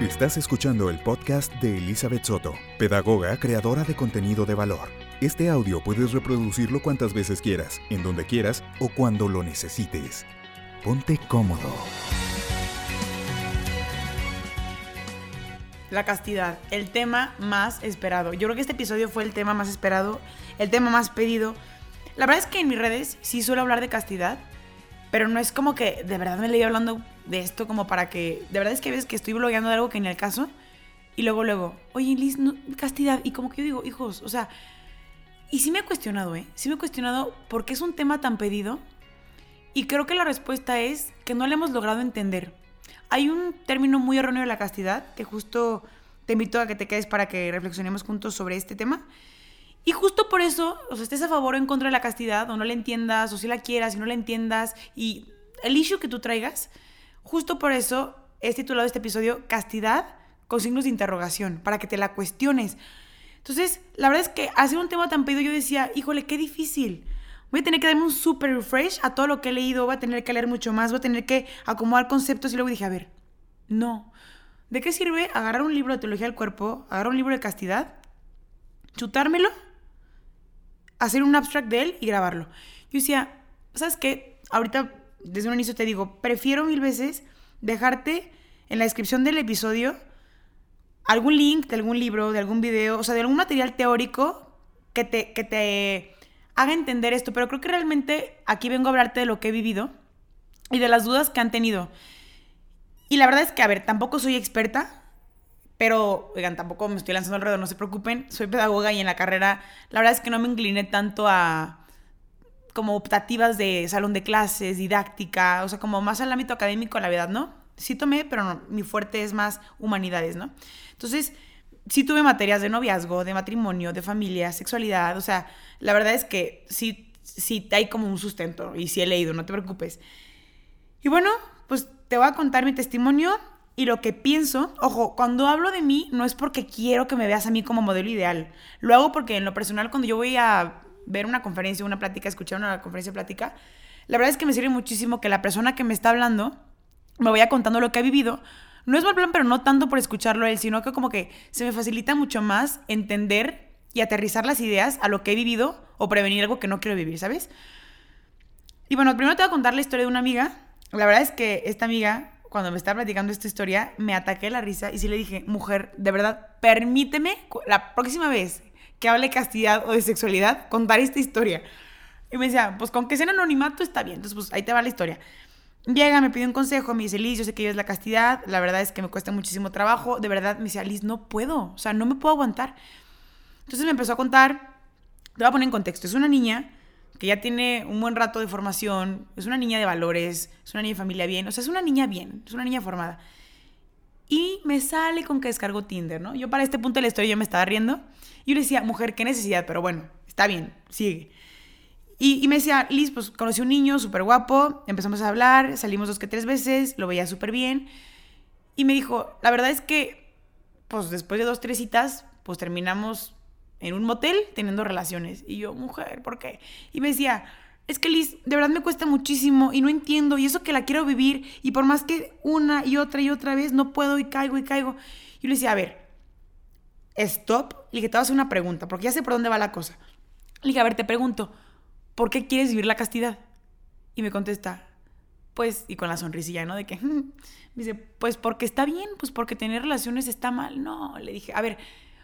Estás escuchando el podcast de Elizabeth Soto, pedagoga creadora de contenido de valor. Este audio puedes reproducirlo cuantas veces quieras, en donde quieras o cuando lo necesites. Ponte cómodo. La castidad, el tema más esperado. Yo creo que este episodio fue el tema más esperado, el tema más pedido. La verdad es que en mis redes sí suelo hablar de castidad, pero no es como que de verdad me leí hablando de esto como para que... De verdad es que ves que estoy blogueando algo que ni el caso. Y luego, luego, oye, Liz, castidad. Y como que yo digo, hijos, o sea... Y sí me he cuestionado, ¿eh? Sí me he cuestionado por qué es un tema tan pedido. Y creo que la respuesta es que no le hemos logrado entender. Hay un término muy erróneo de la castidad que justo te invito a que te quedes para que reflexionemos juntos sobre este tema. Y justo por eso, o sea, estés a favor o en contra de la castidad, o no la entiendas, o si la quieras y no la entiendas, y el issue que tú traigas, justo por eso he titulado este episodio Castidad con signos de interrogación, para que te la cuestiones. Entonces, la verdad es que hace un tema tan pedido yo decía, híjole, qué difícil. Voy a tener que darme un super refresh a todo lo que he leído, voy a tener que leer mucho más, voy a tener que acomodar conceptos y luego dije, a ver, no. ¿De qué sirve agarrar un libro de teología del cuerpo, agarrar un libro de castidad, chutármelo hacer un abstract de él y grabarlo. Yo decía, ¿sabes qué? Ahorita, desde un inicio te digo, prefiero mil veces dejarte en la descripción del episodio algún link de algún libro, de algún video, o sea, de algún material teórico que te, que te haga entender esto. Pero creo que realmente aquí vengo a hablarte de lo que he vivido y de las dudas que han tenido. Y la verdad es que, a ver, tampoco soy experta, pero, oigan, tampoco me estoy lanzando alrededor, no se preocupen. Soy pedagoga y en la carrera, la verdad es que no me incliné tanto a como optativas de salón de clases, didáctica, o sea, como más al ámbito académico, la verdad, ¿no? Sí tomé, pero no, mi fuerte es más humanidades, ¿no? Entonces, sí tuve materias de noviazgo, de matrimonio, de familia, sexualidad, o sea, la verdad es que sí, sí hay como un sustento y sí he leído, no te preocupes. Y bueno, pues te voy a contar mi testimonio y lo que pienso, ojo, cuando hablo de mí no es porque quiero que me veas a mí como modelo ideal. Lo hago porque en lo personal cuando yo voy a ver una conferencia, una plática, escuchar una conferencia plática, la verdad es que me sirve muchísimo que la persona que me está hablando me vaya contando lo que ha vivido. No es mal plan, pero no tanto por escucharlo él, sino que como que se me facilita mucho más entender y aterrizar las ideas a lo que he vivido o prevenir algo que no quiero vivir, ¿sabes? Y bueno, primero te voy a contar la historia de una amiga. La verdad es que esta amiga cuando me estaba platicando esta historia, me ataqué la risa y sí le dije, mujer, de verdad, permíteme la próxima vez que hable de castidad o de sexualidad, contar esta historia. Y me decía, pues con que sea anonimato está bien, entonces pues ahí te va la historia. Llega, me pide un consejo, me dice, Liz, yo sé que yo es la castidad, la verdad es que me cuesta muchísimo trabajo, de verdad me dice, Liz, no puedo, o sea, no me puedo aguantar. Entonces me empezó a contar, te voy a poner en contexto, es una niña que ya tiene un buen rato de formación, es una niña de valores, es una niña de familia bien, o sea, es una niña bien, es una niña formada. Y me sale con que descargo Tinder, ¿no? Yo para este punto de la historia yo me estaba riendo. Y yo le decía, mujer, qué necesidad, pero bueno, está bien, sigue. Y, me decía, Liz, pues conocí un niño súper guapo, empezamos a hablar, salimos dos que tres veces, lo veía súper bien. Y me dijo, la verdad es que, pues después de dos, tres citas, pues terminamos en un motel teniendo relaciones. Y yo, mujer, ¿por qué? Y me decía, es que Liz, de verdad me cuesta muchísimo y no entiendo y eso que la quiero vivir y por más que una y otra y otra vez no puedo y caigo y caigo. Yo le decía, a ver, stop, le dije, te voy a hacer una pregunta, porque ya sé por dónde va la cosa. Le dije, a ver, te pregunto, ¿por qué quieres vivir la castidad? Y me contesta, pues, y con la sonrisilla, ¿no? De que, me dice, pues porque está bien, pues porque tener relaciones está mal. No, le dije, a ver,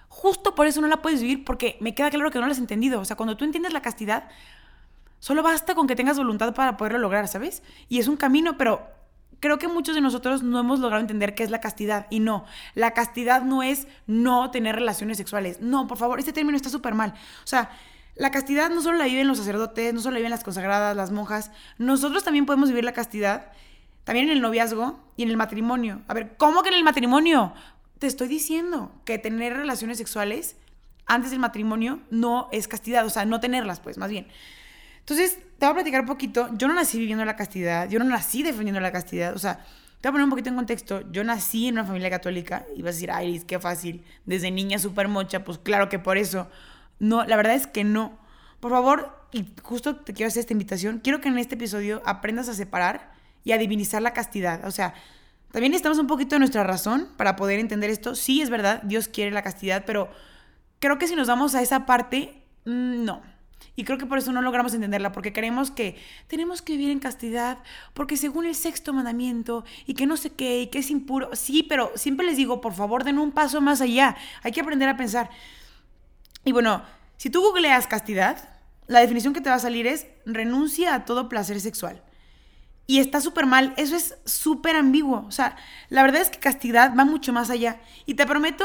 Justo por eso no la puedes vivir porque me queda claro que no la has entendido. O sea, cuando tú entiendes la castidad, solo basta con que tengas voluntad para poderlo lograr, ¿sabes? Y es un camino, pero creo que muchos de nosotros no hemos logrado entender qué es la castidad. Y no, la castidad no es no tener relaciones sexuales. No, por favor, este término está súper mal. O sea, la castidad no solo la viven los sacerdotes, no solo la viven las consagradas, las monjas. Nosotros también podemos vivir la castidad, también en el noviazgo y en el matrimonio. A ver, ¿cómo que en el matrimonio? te estoy diciendo que tener relaciones sexuales antes del matrimonio no es castidad, o sea, no tenerlas, pues, más bien. Entonces, te voy a platicar un poquito. Yo no nací viviendo la castidad, yo no nací defendiendo la castidad, o sea, te voy a poner un poquito en contexto. Yo nací en una familia católica y vas a decir, ay, qué fácil, desde niña súper mocha, pues claro que por eso. No, la verdad es que no. Por favor, y justo te quiero hacer esta invitación, quiero que en este episodio aprendas a separar y a divinizar la castidad. O sea, También necesitamos un poquito de nuestra razón para poder entender esto. Sí, es verdad, Dios quiere la castidad, pero creo que si nos vamos a esa parte, mm, no. Y creo que por eso no logramos entenderla, porque creemos que tenemos que vivir en castidad, porque según el sexto mandamiento, y que no sé qué, y que es impuro. Sí, pero siempre les digo, por favor, den un paso más allá. Hay que aprender a pensar. Y bueno, si tú googleas castidad, la definición que te va a salir es renuncia a todo placer sexual. Y está súper mal, eso es súper ambiguo. O sea, la verdad es que castidad va mucho más allá. Y te prometo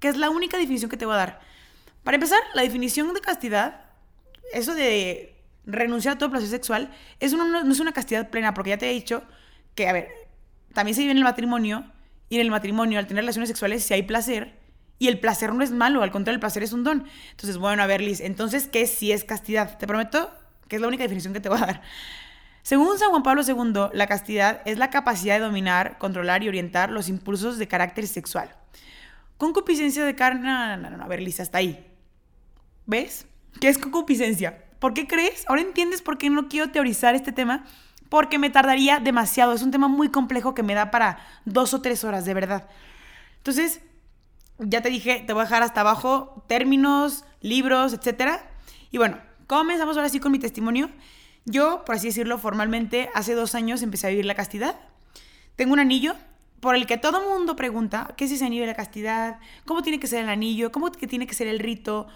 que es la única definición que te voy a dar. Para empezar, la definición de castidad, eso de renunciar a todo placer sexual, es no es una castidad plena, porque ya te he dicho que, a ver, también se vive en el matrimonio, y en el matrimonio, al tener relaciones sexuales, si hay placer, y el placer no es malo, al contrario, el placer es un don. Entonces, bueno, a ver, Liz, entonces, ¿qué si es castidad? Te prometo que es la única definición que te voy a dar. Según San Juan Pablo II, la castidad es la capacidad de dominar, controlar y orientar los impulsos de carácter sexual. Concupiscencia de carne. No, no, no, a ver, Lisa, hasta ahí. ¿Ves? ¿Qué es concupiscencia? ¿Por qué crees? Ahora entiendes por qué no quiero teorizar este tema. Porque me tardaría demasiado. Es un tema muy complejo que me da para dos o tres horas, de verdad. Entonces, ya te dije, te voy a dejar hasta abajo términos, libros, etc. Y bueno, comenzamos ahora sí con mi testimonio. Yo, por así decirlo, formalmente, hace dos años empecé a vivir la castidad. Tengo un anillo por el que todo mundo pregunta, ¿qué es ese anillo de la castidad? ¿Cómo tiene que ser el anillo? ¿Cómo que tiene que ser el rito?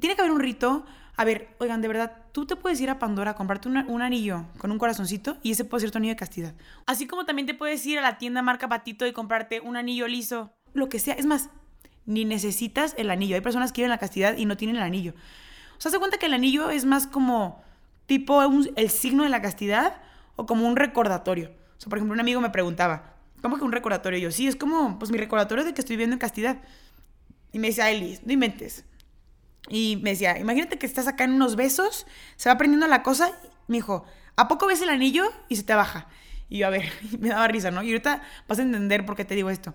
¿Tiene que haber un rito? A ver, oigan, de verdad, tú te puedes ir a Pandora a comprarte un anillo con un corazoncito y ese puede ser tu anillo de castidad. Así como también te puedes ir a la tienda marca Patito y comprarte un anillo liso, lo que sea. Es más, ni necesitas el anillo. Hay personas que quieren la castidad y no tienen el anillo. O sea, se cuenta que el anillo es más como tipo el signo de la castidad o como un recordatorio. O por ejemplo, un amigo me preguntaba, ¿cómo que un recordatorio? Y yo, sí, es como, pues mi recordatorio de que estoy viviendo en castidad. Y me decía, Elis, no inventes. Y me decía, imagínate que estás acá en unos besos, se va aprendiendo la cosa. Me dijo, ¿a poco ves el anillo y se te baja? Y yo, a ver, me daba risa, ¿no? Y ahorita vas a entender por qué te digo esto.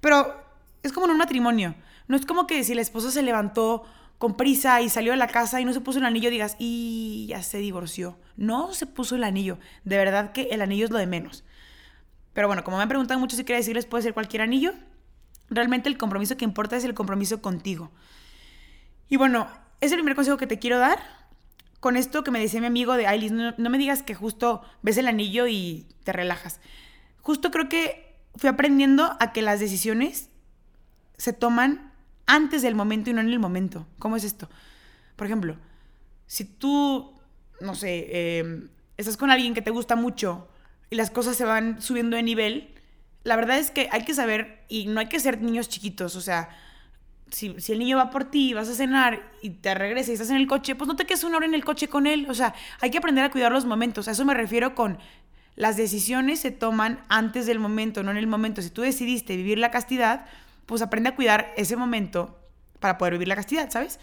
Pero es como en un matrimonio. No es como que si la esposa se levantó con prisa y salió de la casa y no se puso el anillo, digas, y ya se divorció. No se puso el anillo. De verdad que el anillo es lo de menos. Pero bueno, como me han preguntado mucho si quiere decirles, puede ser cualquier anillo. Realmente el compromiso que importa es el compromiso contigo. Y bueno, es el primer consejo que te quiero dar. Con esto que me decía mi amigo de Ailis, no, no me digas que justo ves el anillo y te relajas. Justo creo que fui aprendiendo a que las decisiones se toman antes del momento y no en el momento. ¿Cómo es esto? Por ejemplo, si tú, no sé, em, estás con alguien que te gusta mucho y las cosas se van subiendo de nivel, la verdad es que hay que saber, y no hay que ser niños chiquitos, o sea, si, el niño va por ti, vas a cenar y te regresa y estás en el coche, pues no te quedes una hora en el coche con él. O sea, hay que aprender a cuidar los momentos. A eso me refiero con las decisiones se toman antes del momento, no en el momento. Si tú decidiste vivir la castidad, pues aprende a cuidar ese momento para poder vivir la castidad, ¿sabes?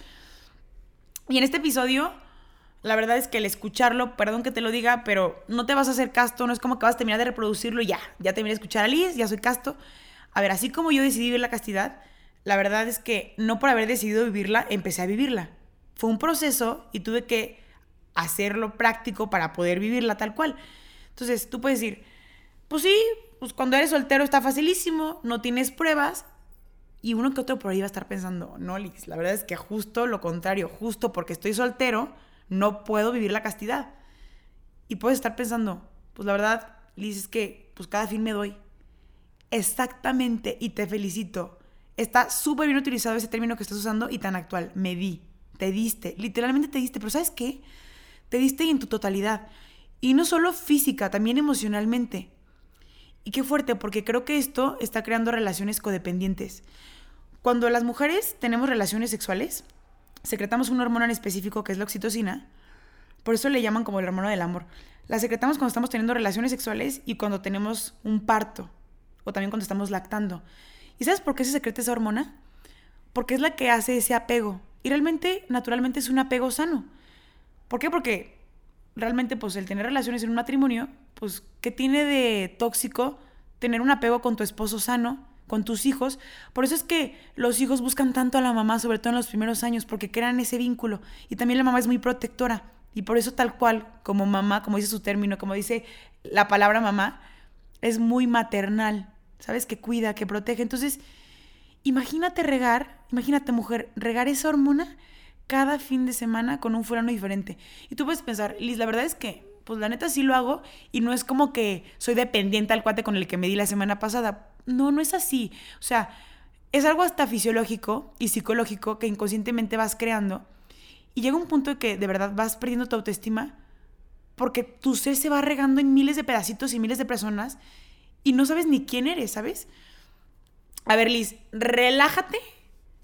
Y en este episodio, la verdad es que el escucharlo, perdón que te lo diga, pero no te vas a hacer casto, no es como que vas a terminar de reproducirlo y ya, ya terminé de escuchar a Liz, ya soy casto. A ver, así como yo decidí vivir la castidad, la verdad es que no por haber decidido vivirla, empecé a vivirla. Fue un proceso y tuve que hacerlo práctico para poder vivirla tal cual. Entonces, tú puedes decir, pues sí, pues cuando eres soltero está facilísimo, no tienes pruebas, y uno que otro por ahí va a estar pensando, no, Liz, la verdad es que justo lo contrario, justo porque estoy soltero, no puedo vivir la castidad. Y puedes estar pensando, pues la verdad, Liz, es que pues cada fin me doy. Exactamente, y te felicito. Está súper bien utilizado ese término que estás usando y tan actual. Me di, te diste, literalmente te diste, pero ¿sabes qué? Te diste en tu totalidad. Y no solo física, también emocionalmente. Y qué fuerte, porque creo que esto está creando relaciones codependientes. Cuando las mujeres tenemos relaciones sexuales, secretamos una hormona en específico que es la oxitocina. Por eso le llaman como el hormona del amor. La secretamos cuando estamos teniendo relaciones sexuales y cuando tenemos un parto. O también cuando estamos lactando. ¿Y sabes por qué se secreta esa hormona? Porque es la que hace ese apego. Y realmente, naturalmente, es un apego sano. ¿Por qué? Porque realmente, pues, el tener relaciones en un matrimonio pues, ¿qué tiene de tóxico tener un apego con tu esposo sano, con tus hijos? Por eso es que los hijos buscan tanto a la mamá, sobre todo en los primeros años, porque crean ese vínculo. Y también la mamá es muy protectora. Y por eso tal cual, como mamá, como dice su término, como dice la palabra mamá, es muy maternal. ¿sabes? Que cuida, que protege. Entonces, imagínate regar, imagínate mujer, regar esa hormona cada fin de semana con un fulano diferente. Y tú puedes pensar, Liz, la verdad es que, pues la neta sí lo hago y no es como que soy dependiente al cuate con el que me di la semana pasada. No, no es así. O sea, es algo hasta fisiológico y psicológico que inconscientemente vas creando. Y llega un punto en que de verdad vas perdiendo tu autoestima porque tu ser se va regando en miles de pedacitos y miles de personas y no sabes ni quién eres, ¿sabes? A ver, Liz, relájate.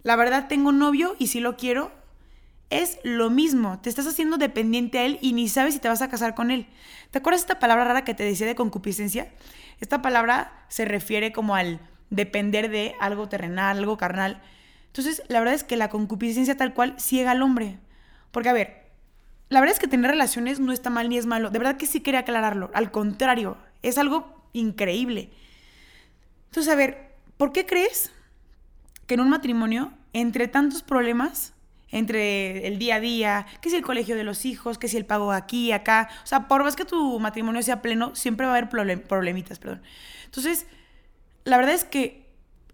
La verdad tengo un novio y si lo quiero, es lo mismo. Te estás haciendo dependiente a él y ni sabes si te vas a casar con él. ¿Te acuerdas esta palabra rara que te decía de concupiscencia? Esta palabra se refiere como al depender de algo terrenal, algo carnal. Entonces, la verdad es que la concupiscencia tal cual ciega al hombre. Porque, a ver, la verdad es que tener relaciones no está mal ni es malo. De verdad que sí quería aclararlo. Al contrario, es algo increíble. Entonces, a ver, ¿por qué crees que en un matrimonio, entre tantos problemas, entre el día a día, que si el colegio de los hijos, que si el pago aquí, acá, o sea, por más que tu matrimonio sea pleno, siempre va a haber problemitas, perdón. Entonces, la verdad es que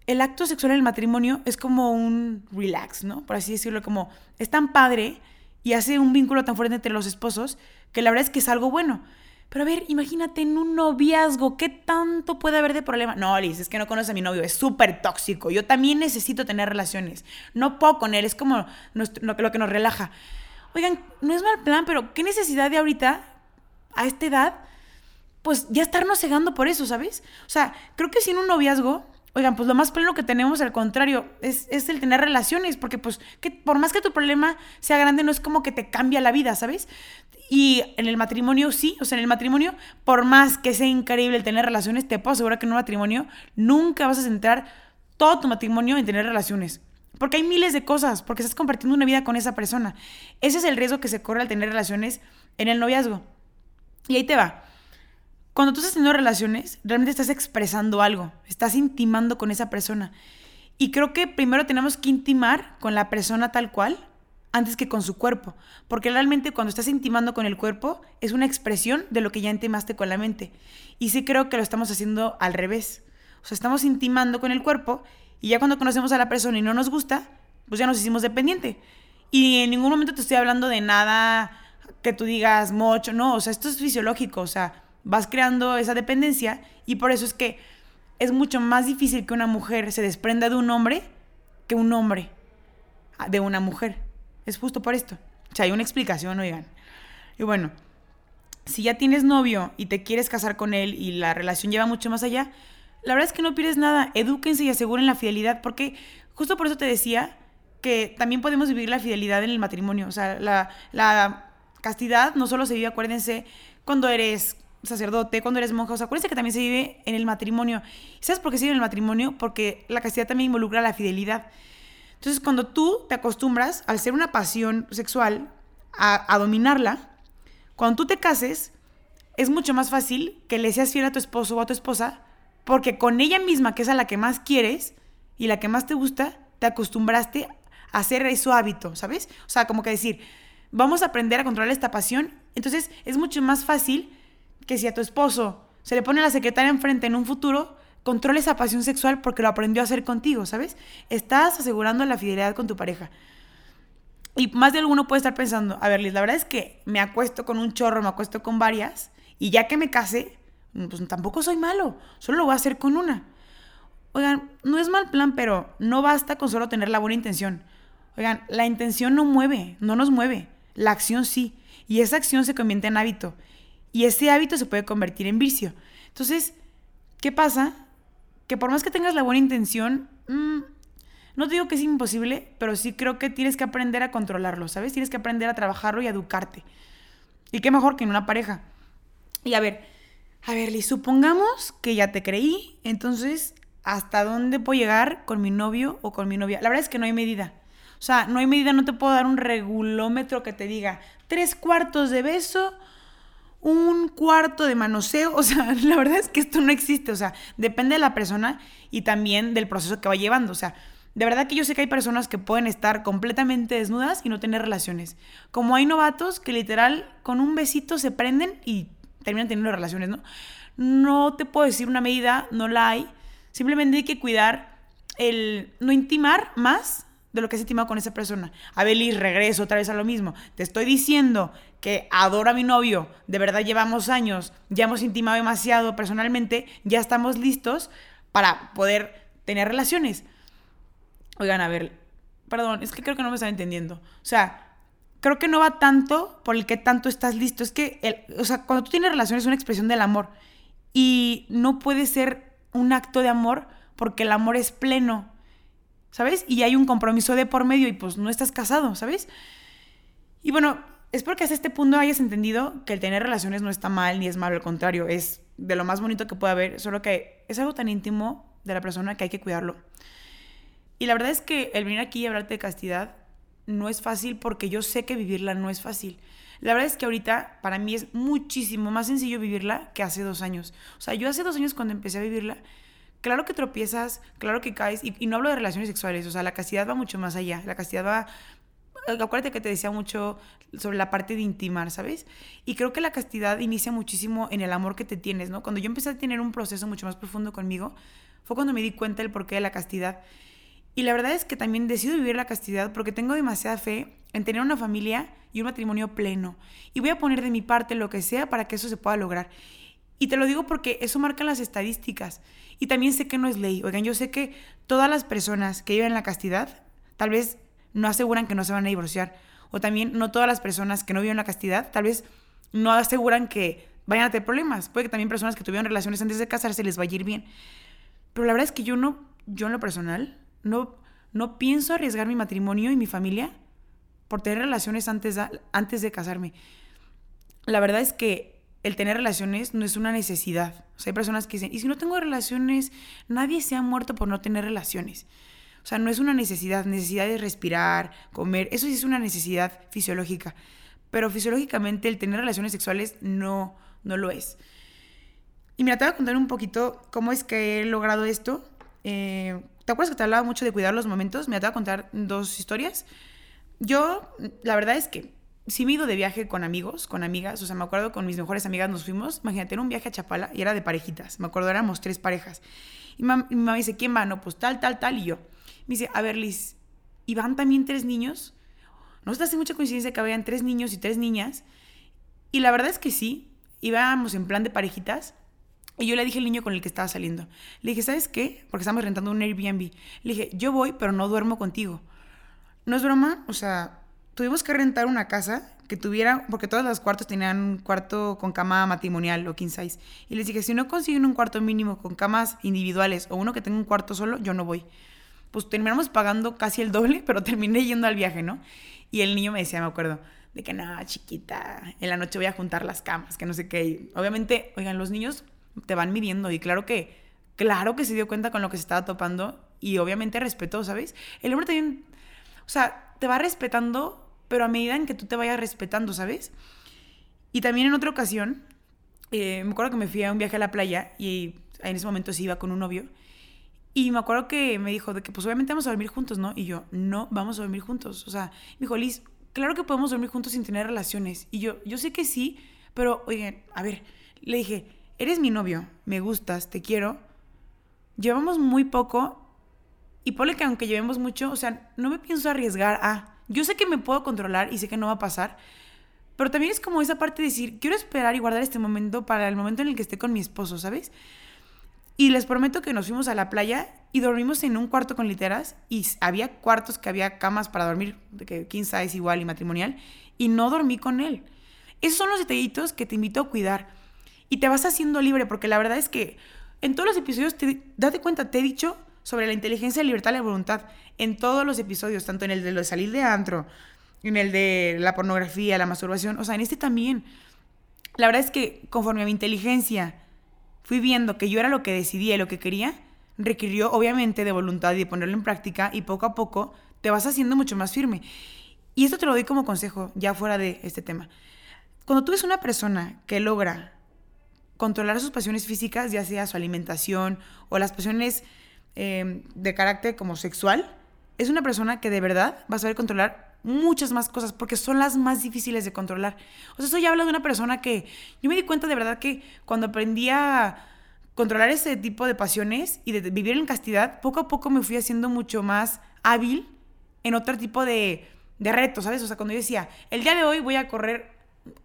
el acto sexual en el matrimonio es como un relax, ¿no? Por así decirlo, como es tan padre y hace un vínculo tan fuerte entre los esposos que la verdad es que es algo bueno. Pero a ver, imagínate en un noviazgo, ¿qué tanto puede haber de problema? No, Liz, es que no conoce a mi novio, es súper tóxico. Yo también necesito tener relaciones. No puedo con él, es como lo que nos relaja. Oigan, no es mal plan, pero ¿qué necesidad de ahorita, a esta edad, pues ya estarnos cegando por eso, ¿sabes? O sea, creo que si en un noviazgo Oigan, pues lo más pleno que tenemos, al contrario, es, el tener relaciones, porque pues que por más que tu problema sea grande, no es como que te cambia la vida, ¿sabes? Y en el matrimonio sí, o sea, en el matrimonio, por más que sea increíble tener relaciones, te puedo asegurar que en un matrimonio nunca vas a centrar todo tu matrimonio en tener relaciones. Porque hay miles de cosas, porque estás compartiendo una vida con esa persona. Ese es el riesgo que se corre al tener relaciones en el noviazgo. Y ahí te va. Cuando tú estás teniendo relaciones, realmente estás expresando algo, estás intimando con esa persona. Y creo que primero tenemos que intimar con la persona tal cual antes que con su cuerpo, porque realmente cuando estás intimando con el cuerpo es una expresión de lo que ya intimaste con la mente. Y sí creo que lo estamos haciendo al revés. O sea, estamos intimando con el cuerpo y ya cuando conocemos a la persona y no nos gusta, pues ya nos hicimos dependiente. Y en ningún momento te estoy hablando de nada que tú digas mocho, no, o sea, esto es fisiológico, o sea, vas creando esa dependencia y por eso es que es mucho más difícil que una mujer se desprenda de un hombre que un hombre de una mujer. Es justo por esto. O sea, hay una explicación, oigan. Y bueno, si ya tienes novio y te quieres casar con él y la relación lleva mucho más allá, la verdad es que no pierdes nada. Edúquense y aseguren la fidelidad, porque justo por eso te decía que también podemos vivir la fidelidad en el matrimonio. O sea, la, la castidad no solo se vive, acuérdense, cuando eres sacerdote, cuando eres monja. O sea, acuérdense que también se vive en el matrimonio. ¿Sabes por qué se vive en el matrimonio? Porque la castidad también involucra la fidelidad. Entonces, cuando tú te acostumbras, al ser una pasión sexual, a, a dominarla, cuando tú te cases, es mucho más fácil que le seas fiel a tu esposo o a tu esposa, porque con ella misma, que es a la que más quieres y la que más te gusta, te acostumbraste a hacer eso hábito, ¿sabes? O sea, como que decir, vamos a aprender a controlar esta pasión. Entonces, es mucho más fácil que si a tu esposo se le pone la secretaria enfrente en un futuro, controle esa pasión sexual porque lo aprendió a hacer contigo, ¿sabes? Estás asegurando la fidelidad con tu pareja. Y más de alguno puede estar pensando, a ver, Liz, la verdad es que me acuesto con un chorro, me acuesto con varias, y ya que me case, pues tampoco soy malo, solo lo voy a hacer con una. Oigan, no es mal plan, pero no basta con solo tener la buena intención. Oigan, la intención no mueve, no nos mueve, la acción sí, y esa acción se convierte en hábito. Y ese hábito se puede convertir en vicio. Entonces, ¿qué pasa? Que por más que tengas la buena intención, mm, no te digo que es imposible, pero sí creo que tienes que aprender a controlarlo, ¿sabes? Tienes que aprender a trabajarlo y a educarte. Y qué mejor que en una pareja. Y a ver, a ver, Liz, supongamos que ya te creí, entonces, ¿hasta dónde puedo llegar con mi novio o con mi novia? La verdad es que no hay medida. O sea, no hay medida, no te puedo dar un regulómetro que te diga tres cuartos de beso un cuarto de manoseo, o sea, la verdad es que esto no existe, o sea, depende de la persona y también del proceso que va llevando, o sea, de verdad que yo sé que hay personas que pueden estar completamente desnudas y no tener relaciones, como hay novatos que literal con un besito se prenden y terminan teniendo relaciones, ¿no? No te puedo decir una medida, no la hay, Simplemente hay que cuidar el no intimar más de lo que has intimado con esa persona. A Belis, regreso otra vez a lo mismo. Te estoy diciendo que adoro a mi novio, de verdad llevamos años, ya hemos intimado demasiado personalmente, ya estamos listos para poder tener relaciones. Oigan, a ver, perdón, es que creo que no me están entendiendo. O sea, creo que no va tanto por el que tanto estás listo. Es que, el, o sea, cuando tú tienes relaciones es una expresión del amor. Y no puede ser un acto de amor porque el amor es pleno, ¿sabes? Y hay un compromiso de por medio y pues no estás casado, ¿sabes? Y bueno, espero que hasta este punto hayas entendido que el tener relaciones no está mal ni es malo, al contrario, es de lo más bonito que puede haber, solo que es algo tan íntimo de la persona que hay que cuidarlo. Y la verdad es que el venir aquí y hablarte de castidad no es fácil porque yo sé que vivirla no es fácil. La verdad es que ahorita para mí es muchísimo más sencillo vivirla que hace dos años. O sea, yo hace dos años cuando empecé a vivirla, claro que tropiezas, claro que caes, y, no hablo de relaciones sexuales, o sea, la castidad va mucho más allá. La castidad va... Acuérdate que te decía mucho sobre la parte de intimar, ¿sabes? Y creo que la castidad inicia muchísimo en el amor que te tienes, ¿no? Cuando yo empecé a tener un proceso mucho más profundo conmigo, fue cuando me di cuenta del porqué de la castidad. Y la verdad es que también decido vivir la castidad porque tengo demasiada fe en tener una familia y un matrimonio pleno. Y voy a poner de mi parte lo que sea para que eso se pueda lograr. Y te lo digo porque eso marca las estadísticas. Y también sé que no es ley. Oigan, yo sé que todas las personas que viven en la castidad tal vez no aseguran que no se van a divorciar. O también no todas las personas que no viven la castidad tal vez no aseguran que vayan a tener problemas. Puede que también personas que tuvieron relaciones antes de casarse les vaya a ir bien. Pero la verdad es que yo no, yo en lo personal, no, no pienso arriesgar mi matrimonio y mi familia por tener relaciones antes antes de casarme. La verdad es que el tener relaciones no es una necesidad. O sea, hay personas que dicen, y si no tengo relaciones, nadie se ha muerto por no tener relaciones. O sea, no es una necesidad, necesidad de respirar, comer, eso sí es una necesidad fisiológica. Pero fisiológicamente el tener relaciones sexuales no, no lo es. Y mira, te voy a contar un poquito cómo es que he logrado esto. Eh, ¿Te acuerdas que te hablaba mucho de cuidar los momentos? Me voy a contar dos historias. Yo, la verdad es que sí me he ido de viaje con amigos, con amigas. O sea, me acuerdo con mis mejores amigas nos fuimos. Imagínate, era un viaje a Chapala y era de parejitas. Me acuerdo, éramos tres parejas. Y mi mamá dice, ¿quién va? No, pues tal, tal, tal. Y yo. Me dice, a ver, Liz, ¿y van también tres niños? No hace mucha coincidencia que habían tres niños y tres niñas. Y la verdad es que sí, íbamos en plan de parejitas. Y yo le dije al niño con el que estaba saliendo, le dije, ¿sabes qué? Porque estamos rentando un Airbnb. Le dije, yo voy, pero no duermo contigo. No es broma, o sea, tuvimos que rentar una casa que tuviera, porque todos los cuartos tenían un cuarto con cama matrimonial o king size. Y les dije, si no consiguen un cuarto mínimo con camas individuales o uno que tenga un cuarto solo, yo no voy. Pues terminamos pagando casi el doble, pero terminé yendo al viaje, ¿no? Y el niño me decía, me acuerdo, de que no, chiquita, en la noche voy a juntar las camas, que no sé qué. obviamente, oigan, los niños te van midiendo y claro que, claro que se dio cuenta con lo que se estaba topando y obviamente respetó, ¿sabes? El hombre también, o sea, te va respetando, pero a medida en que tú te vayas respetando, ¿sabes? Y también en otra ocasión, eh, me acuerdo que me fui a un viaje a la playa y en ese momento sí iba con un novio. Y me acuerdo que me dijo de que pues obviamente vamos a dormir juntos, ¿no? Y yo, no, vamos a dormir juntos. O sea, me dijo, Liz, claro que podemos dormir juntos sin tener relaciones. Y yo, yo sé que sí, pero oigan, a ver, le dije, eres mi novio, me gustas, te quiero, llevamos muy poco y ponle que aunque llevemos mucho, o sea, no me pienso arriesgar a, yo sé que me puedo controlar y sé que no va a pasar, pero también es como esa parte de decir, quiero esperar y guardar este momento para el momento en el que esté con mi esposo, ¿sabes? Y les prometo que nos fuimos a la playa y dormimos en un cuarto con literas y había cuartos que había camas para dormir, que 15 size igual y matrimonial, y no dormí con él. Esos son los detallitos que te invito a cuidar y te vas haciendo libre, porque la verdad es que en todos los episodios, te, date cuenta, te he dicho sobre la inteligencia, libertad y la voluntad. En todos los episodios, tanto en el de lo de salir de antro, en el de la pornografía, la masturbación, o sea, en este también. La verdad es que conforme a mi inteligencia fui viendo que yo era lo que decidía y lo que quería, requirió obviamente de voluntad y de ponerlo en práctica y poco a poco te vas haciendo mucho más firme. Y esto te lo doy como consejo, ya fuera de este tema. Cuando tú eres una persona que logra controlar sus pasiones físicas, ya sea su alimentación o las pasiones em, de carácter como sexual, es una persona que de verdad va a saber controlar muchas más cosas porque son las más difíciles de controlar. O sea, eso ya habla de una persona que yo me di cuenta de verdad que cuando aprendí a controlar ese tipo de pasiones y de vivir en castidad, poco a poco me fui haciendo mucho más hábil en otro tipo de, de retos, ¿sabes? O sea, cuando yo decía, el día de hoy voy a correr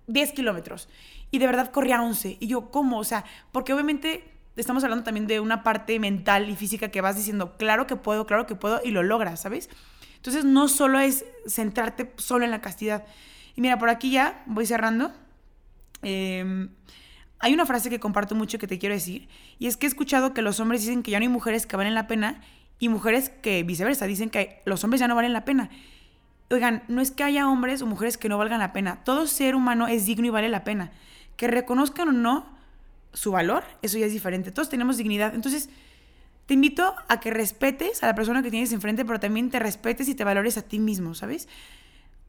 10 kilómetros y de verdad corría 11. Y yo, ¿cómo? O sea, porque obviamente estamos hablando también de una parte mental y física que vas diciendo, claro que puedo, claro que puedo, y lo logras, ¿sabes? Entonces no solo es centrarte solo en la castidad. Y mira, por aquí ya voy cerrando. Em, hay una frase que comparto mucho que te quiero decir, y es que he escuchado que los hombres dicen que ya no hay mujeres que valen la pena y mujeres que viceversa dicen que los hombres ya no valen la pena. Oigan, no es que haya hombres o mujeres que no valgan la pena. Todo ser humano es digno y vale la pena. Que reconozcan o no su valor, eso ya es diferente. Todos tenemos dignidad. Entonces, te invito a que respetes a la persona que tienes enfrente, pero también te respetes y te valores a ti mismo, ¿sabes?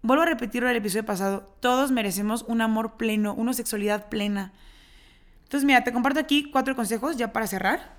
Vuelvo a repetirlo del episodio pasado. Todos merecemos un amor pleno, una sexualidad plena. Entonces, mira, te comparto aquí cuatro consejos ya para cerrar.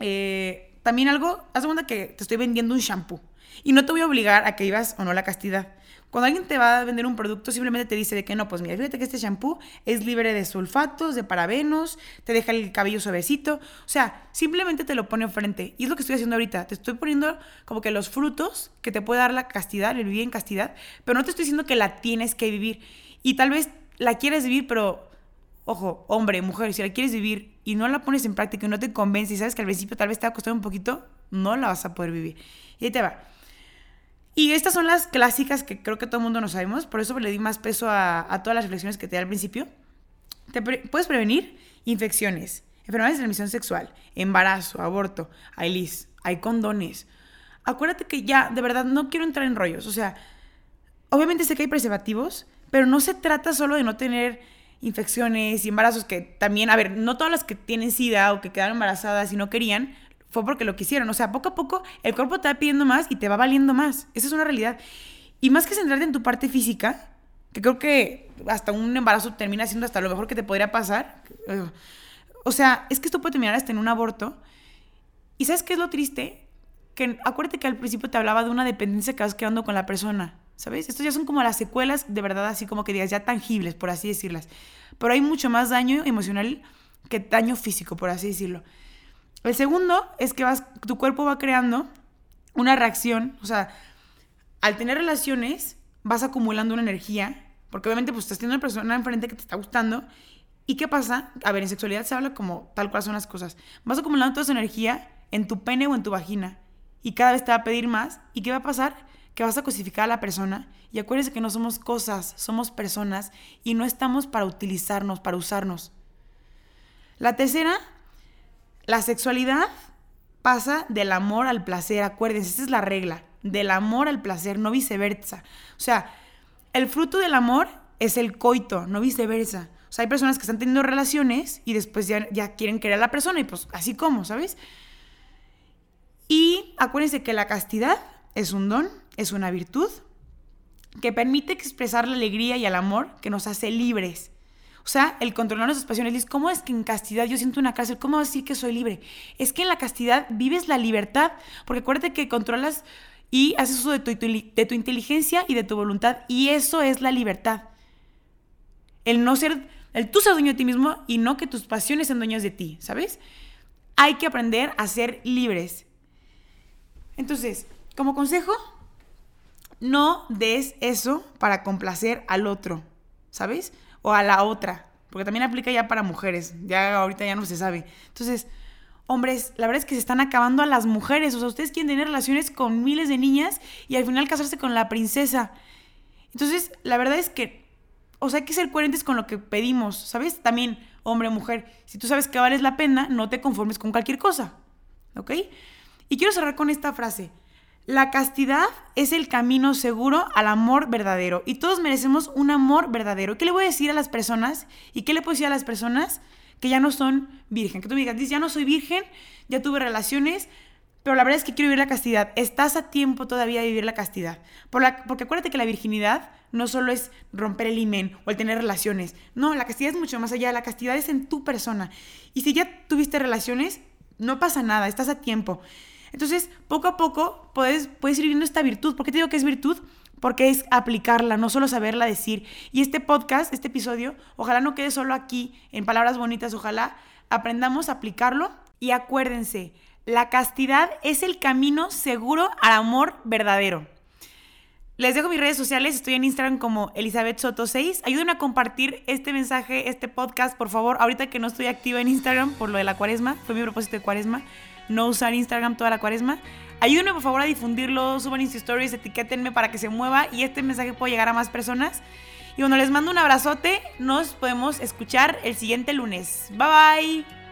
Eh, también algo, haz de cuenta que te estoy vendiendo un shampoo. Y no te voy a obligar a que vivas o no la castidad. Cuando alguien te va a vender un producto, simplemente te dice de que no, pues mira, fíjate que este shampoo es libre de sulfatos, de parabenos, te deja el cabello suavecito. O sea, simplemente te lo pone enfrente. Y es lo que estoy haciendo ahorita. Te estoy poniendo como que los frutos que te puede dar la castidad, el vivir en castidad, pero no te estoy diciendo que la tienes que vivir. Y tal vez la quieres vivir, pero ojo, hombre, mujer, si la quieres vivir y no la pones en práctica y no te convence y sabes que al principio tal vez te va a costar un poquito, no la vas a poder vivir. Y ahí te va. Y estas son las clásicas que creo que todo el mundo no sabemos, por eso le di más peso a, todas las reflexiones que te di al principio. Puedes prevenir infecciones, enfermedades de transmisión sexual, embarazo, aborto, hay lis, hay condones. Acuérdate que ya, de verdad, no quiero entrar en rollos. O sea, obviamente sé que hay preservativos, pero no se trata solo de no tener infecciones y embarazos que también, a ver, no todas las que tienen SIDA o que quedaron embarazadas y no querían, fue porque lo quisieron. O sea, poco a poco el cuerpo te va pidiendo más y te va valiendo más. Esa es una realidad. Y más que centrarte en tu parte física, que creo que hasta un embarazo termina siendo hasta lo mejor que te podría pasar. O sea, es que esto puede terminar hasta en un aborto. ¿Y sabes qué es lo triste? Que acuérdate que al principio te hablaba de una dependencia que vas quedando con la persona. ¿Sabes? Estos ya son como las secuelas de verdad, así como que digas, ya tangibles, por así decirlas. Pero hay mucho más daño emocional que daño físico, por así decirlo. El segundo es que tu cuerpo va creando una reacción, o sea, al tener relaciones vas acumulando una energía, porque obviamente pues estás teniendo una persona enfrente que te está gustando. ¿Y qué pasa? A ver, en sexualidad se habla como tal cual son las cosas. Vas acumulando toda esa energía en tu pene o en tu vagina y cada vez te va a pedir más. ¿Y qué va a pasar? Que vas a cosificar a la persona y acuérdense que no somos cosas, somos personas y no estamos para utilizarnos, para usarnos. La tercera la sexualidad pasa del amor al placer, acuérdense, esa es la regla, del amor al placer, no viceversa. O sea, el fruto del amor es el coito, no viceversa. O sea, hay personas que están teniendo relaciones y después ya, ya quieren querer a la persona y pues así como, ¿sabes? Y acuérdense que la castidad es un don, es una virtud que permite expresar la alegría y el amor que nos hace libres. O sea, el controlar nuestras pasiones. ¿Cómo es que en castidad yo siento una cárcel? ¿Cómo decir que soy libre? Es que en la castidad vives la libertad, porque acuérdate que controlas y haces uso de tu, de tu inteligencia y de tu voluntad, y eso es la libertad. El no ser, el tú ser dueño de ti mismo y no que tus pasiones sean dueños de ti, ¿sabes? Hay que aprender a ser libres. Entonces, como consejo, no des eso para complacer al otro, ¿sabes? O a la otra, porque también aplica ya para mujeres, ya ahorita ya no se sabe. Entonces, hombres, la verdad es que se están acabando a las mujeres, o sea, ustedes quieren tener relaciones con miles de niñas y al final casarse con la princesa. Entonces, la verdad es que, o sea, hay que ser coherentes con lo que pedimos, ¿sabes? También, hombre, mujer, si tú sabes que vales la pena, no te conformes con cualquier cosa, ¿ok? Y quiero cerrar con esta frase. La castidad es el camino seguro al amor verdadero y todos merecemos un amor verdadero. ¿Qué le voy a decir a las personas? ¿Y qué le puedo decir a las personas que ya no son virgen? Que tú me digas, ya no soy virgen, ya tuve relaciones, pero la verdad es que quiero vivir la castidad. Estás a tiempo todavía de vivir la castidad. porque acuérdate que la virginidad no solo es romper el imen o el tener relaciones. No, la castidad es mucho más allá. La castidad es en tu persona. Y si ya tuviste relaciones, no pasa nada, estás a tiempo. Entonces, poco a poco puedes, puedes ir viviendo esta virtud. ¿Por qué te digo que es virtud? Porque es aplicarla, no solo saberla decir. Y este podcast, este episodio, ojalá no quede solo aquí en palabras bonitas, ojalá aprendamos a aplicarlo y acuérdense, la castidad es el camino seguro al amor verdadero. Les dejo mis redes sociales, estoy en Instagram como Elizabeth Soto 6. Ayúdenme a compartir este mensaje, este podcast, por favor. Ahorita que no estoy activa en Instagram por lo de la cuaresma, fue mi propósito de cuaresma, no usar Instagram toda la cuaresma. Ayúdenme por favor a difundirlo, suban Insta Stories, etiquétenme para que se mueva y este mensaje pueda llegar a más personas. Y bueno, les mando un abrazote, nos podemos escuchar el siguiente lunes. Bye bye.